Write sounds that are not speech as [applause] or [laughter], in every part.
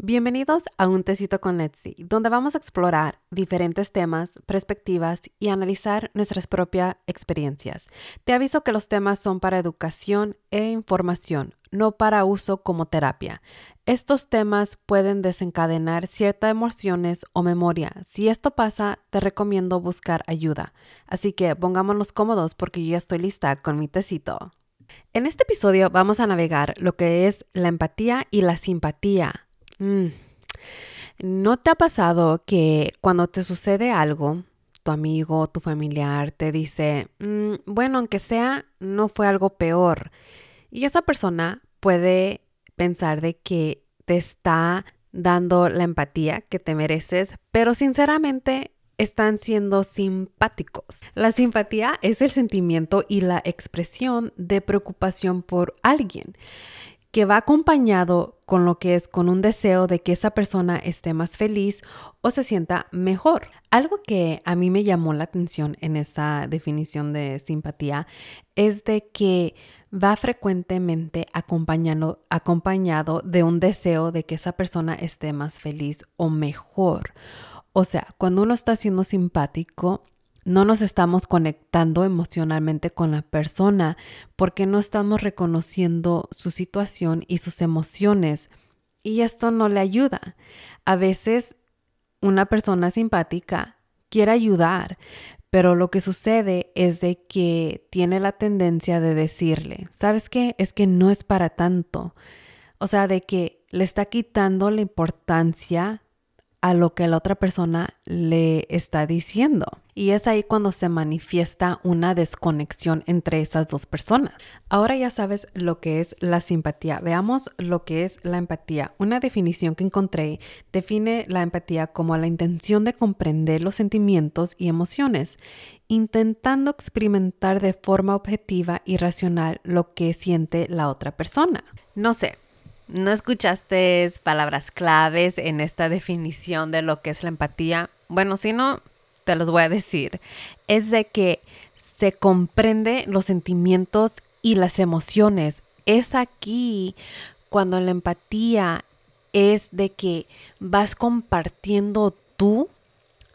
Bienvenidos a Un Tecito con Etsy, donde vamos a explorar diferentes temas, perspectivas y analizar nuestras propias experiencias. Te aviso que los temas son para educación e información, no para uso como terapia. Estos temas pueden desencadenar ciertas emociones o memoria. Si esto pasa, te recomiendo buscar ayuda. Así que pongámonos cómodos porque yo ya estoy lista con mi tecito. En este episodio vamos a navegar lo que es la empatía y la simpatía. ¿No te ha pasado que cuando te sucede algo, tu amigo, tu familiar te dice, mm, bueno, aunque sea, no fue algo peor? Y esa persona puede pensar de que te está dando la empatía que te mereces, pero sinceramente están siendo simpáticos. La simpatía es el sentimiento y la expresión de preocupación por alguien que va acompañado con lo que es con un deseo de que esa persona esté más feliz o se sienta mejor. Algo que a mí me llamó la atención en esa definición de simpatía es de que va frecuentemente acompañado, acompañado de un deseo de que esa persona esté más feliz o mejor. O sea, cuando uno está siendo simpático, no nos estamos conectando emocionalmente con la persona porque no estamos reconociendo su situación y sus emociones y esto no le ayuda. A veces una persona simpática quiere ayudar, pero lo que sucede es de que tiene la tendencia de decirle, ¿sabes qué? Es que no es para tanto. O sea, de que le está quitando la importancia a lo que la otra persona le está diciendo. Y es ahí cuando se manifiesta una desconexión entre esas dos personas. Ahora ya sabes lo que es la simpatía. Veamos lo que es la empatía. Una definición que encontré define la empatía como la intención de comprender los sentimientos y emociones, intentando experimentar de forma objetiva y racional lo que siente la otra persona. No sé, ¿No escuchaste palabras claves en esta definición de lo que es la empatía? Bueno, si no, te los voy a decir. Es de que se comprende los sentimientos y las emociones. Es aquí cuando la empatía es de que vas compartiendo tú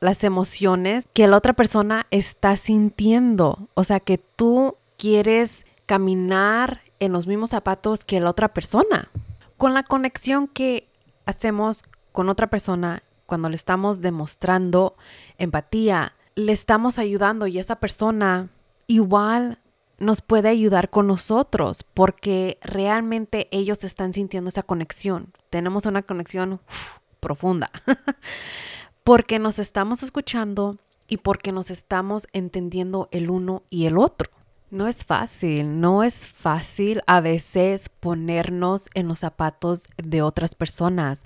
las emociones que la otra persona está sintiendo. O sea, que tú quieres caminar en los mismos zapatos que la otra persona con la conexión que hacemos con otra persona cuando le estamos demostrando empatía, le estamos ayudando y esa persona igual nos puede ayudar con nosotros porque realmente ellos están sintiendo esa conexión. Tenemos una conexión profunda [laughs] porque nos estamos escuchando y porque nos estamos entendiendo el uno y el otro. No es fácil, no es fácil a veces ponernos en los zapatos de otras personas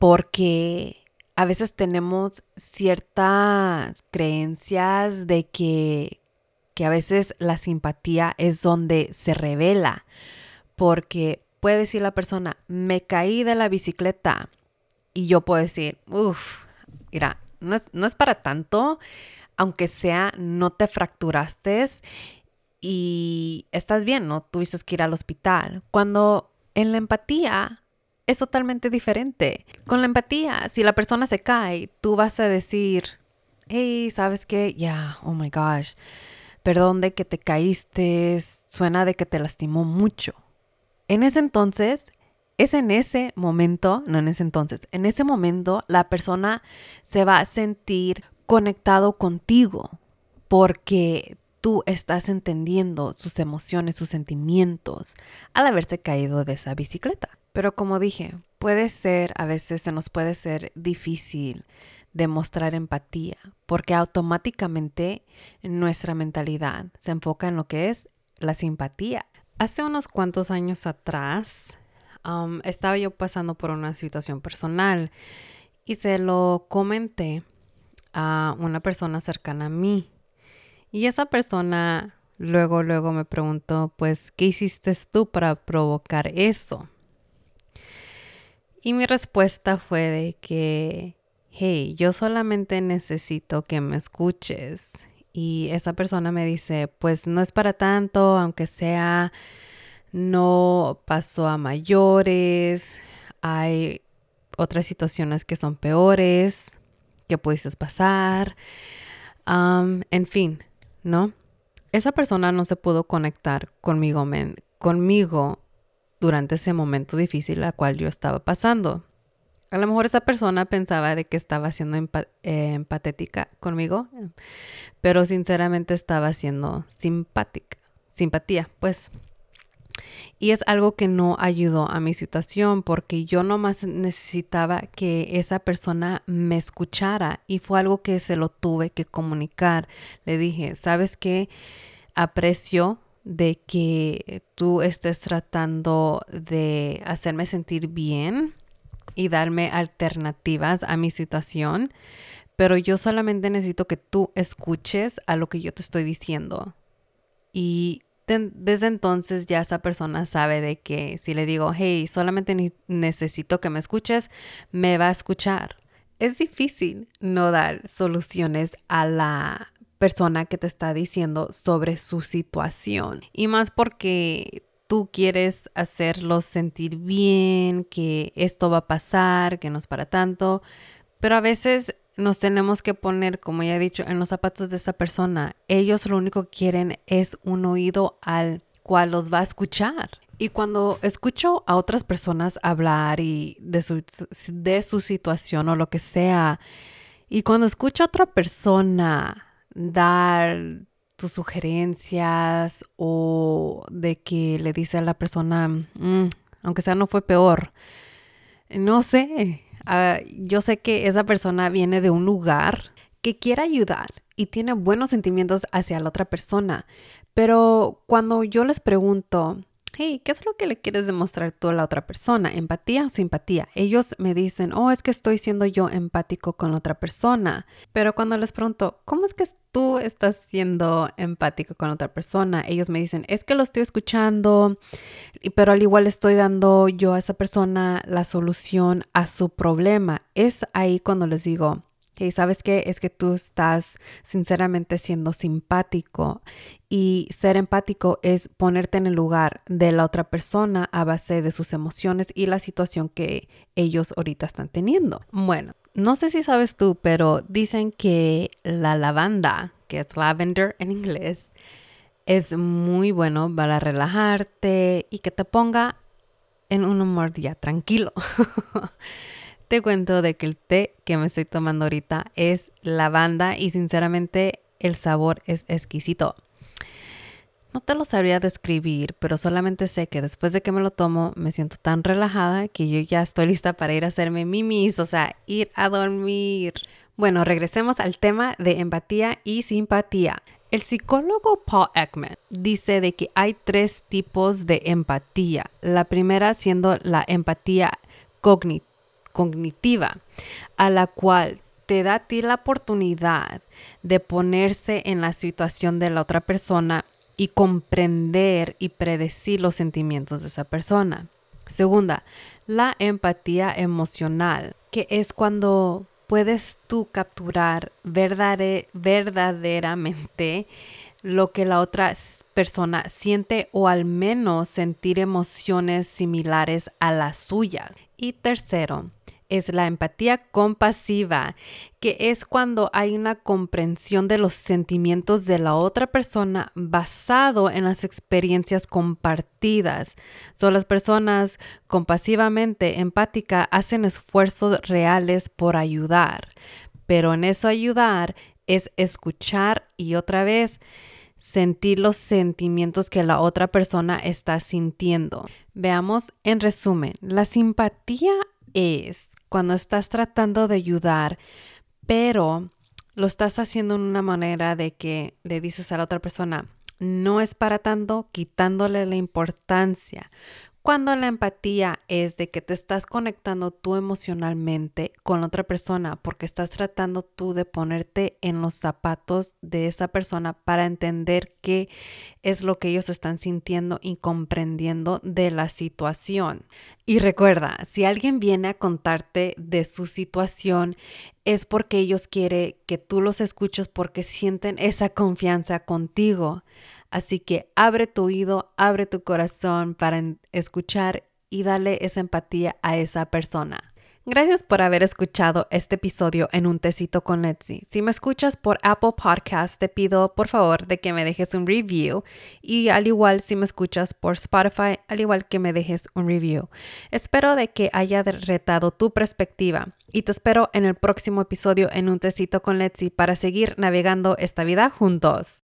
porque a veces tenemos ciertas creencias de que, que a veces la simpatía es donde se revela porque puede decir la persona, me caí de la bicicleta y yo puedo decir, uff, mira, no es, no es para tanto, aunque sea, no te fracturaste y estás bien, no tuviste que ir al hospital. Cuando en la empatía es totalmente diferente. Con la empatía, si la persona se cae, tú vas a decir, hey, ¿sabes qué? Ya, oh my gosh, perdón de que te caíste, suena de que te lastimó mucho. En ese entonces, es en ese momento, no en ese entonces, en ese momento la persona se va a sentir conectado contigo porque tú estás entendiendo sus emociones, sus sentimientos al haberse caído de esa bicicleta. Pero como dije, puede ser, a veces se nos puede ser difícil demostrar empatía porque automáticamente nuestra mentalidad se enfoca en lo que es la simpatía. Hace unos cuantos años atrás estaba yo pasando por una situación personal y se lo comenté a una persona cercana a mí y esa persona luego, luego me preguntó, pues, ¿qué hiciste tú para provocar eso? Y mi respuesta fue de que, hey, yo solamente necesito que me escuches. Y esa persona me dice, pues no es para tanto, aunque sea, no pasó a mayores, hay otras situaciones que son peores, que pudieses pasar, en fin, ¿no? Esa persona no se pudo conectar conmigo, conmigo durante ese momento difícil al cual yo estaba pasando. A lo mejor esa persona pensaba de que estaba siendo eh, empatética conmigo, pero sinceramente estaba siendo simpática, simpatía, pues. Y es algo que no ayudó a mi situación porque yo nomás necesitaba que esa persona me escuchara y fue algo que se lo tuve que comunicar. Le dije, ¿sabes qué? Aprecio de que tú estés tratando de hacerme sentir bien y darme alternativas a mi situación, pero yo solamente necesito que tú escuches a lo que yo te estoy diciendo. Y desde entonces ya esa persona sabe de que si le digo, hey, solamente necesito que me escuches, me va a escuchar. Es difícil no dar soluciones a la persona que te está diciendo sobre su situación. Y más porque tú quieres hacerlos sentir bien, que esto va a pasar, que no es para tanto. Pero a veces nos tenemos que poner, como ya he dicho, en los zapatos de esa persona. Ellos lo único que quieren es un oído al cual los va a escuchar. Y cuando escucho a otras personas hablar y de su, de su situación o lo que sea, y cuando escucho a otra persona dar tus sugerencias o de que le dice a la persona, mm, aunque sea no fue peor, no sé, Ah, yo sé que esa persona viene de un lugar que quiere ayudar y tiene buenos sentimientos hacia la otra persona. Pero cuando yo les pregunto, hey, ¿qué es lo que le quieres demostrar tú a la otra persona? ¿Empatía o simpatía? Ellos me dicen, oh, es que estoy siendo yo empático con la otra persona. Pero cuando les pregunto, ¿cómo es que tú estás siendo empático con otra persona? Ellos me dicen, es que lo estoy escuchando, pero al igual estoy dando yo a esa persona la solución a su problema. Es ahí cuando les digo, ¿sabes qué? Es que tú estás sinceramente siendo simpático y ser empático es ponerte en el lugar de la otra persona a base de sus emociones y la situación que ellos ahorita están teniendo. Bueno, no sé si sabes tú, pero dicen que la lavanda, que es lavender en inglés, es muy bueno para relajarte y que te ponga en un humor ya tranquilo. [laughs] te cuento de que el té que me estoy tomando ahorita es lavanda y sinceramente el sabor es exquisito. No te lo sabría describir, pero solamente sé que después de que me lo tomo me siento tan relajada que yo ya estoy lista para ir a hacerme mimis, o sea, ir a dormir. Bueno, regresemos al tema de empatía y simpatía. El psicólogo Paul Ekman dice de que hay tres tipos de empatía. La primera siendo la empatía cognitiva cognitiva, a la cual te da a ti la oportunidad de ponerse en la situación de la otra persona y comprender y predecir los sentimientos de esa persona. Segunda, la empatía emocional, que es cuando puedes tú capturar verdaderamente lo que la otra persona siente o al menos sentir emociones similares a las suyas. Y tercero, es la empatía compasiva, que es cuando hay una comprensión de los sentimientos de la otra persona basado en las experiencias compartidas. Son las personas compasivamente empáticas hacen esfuerzos reales por ayudar, pero en eso ayudar es escuchar y otra vez sentir los sentimientos que la otra persona está sintiendo. Veamos en resumen, la simpatía es cuando estás tratando de ayudar, pero lo estás haciendo en una manera de que le dices a la otra persona, no es para tanto, quitándole la importancia. Cuando la empatía es de que te estás conectando tú emocionalmente con otra persona porque estás tratando tú de ponerte en los zapatos de esa persona para entender qué es lo que ellos están sintiendo y comprendiendo de la situación. Y recuerda, si alguien viene a contarte de su situación, es porque ellos quieren que tú los escuches porque sienten esa confianza contigo. Así que abre tu oído, abre tu corazón para escuchar y dale esa empatía a esa persona. Gracias por haber escuchado este episodio en Un Tecito con Letzi. Si me escuchas por Apple Podcast, te pido por favor de que me dejes un review y al igual si me escuchas por Spotify, al igual que me dejes un review. Espero de que haya retado tu perspectiva y te espero en el próximo episodio en Un Tecito con Letzi para seguir navegando esta vida juntos.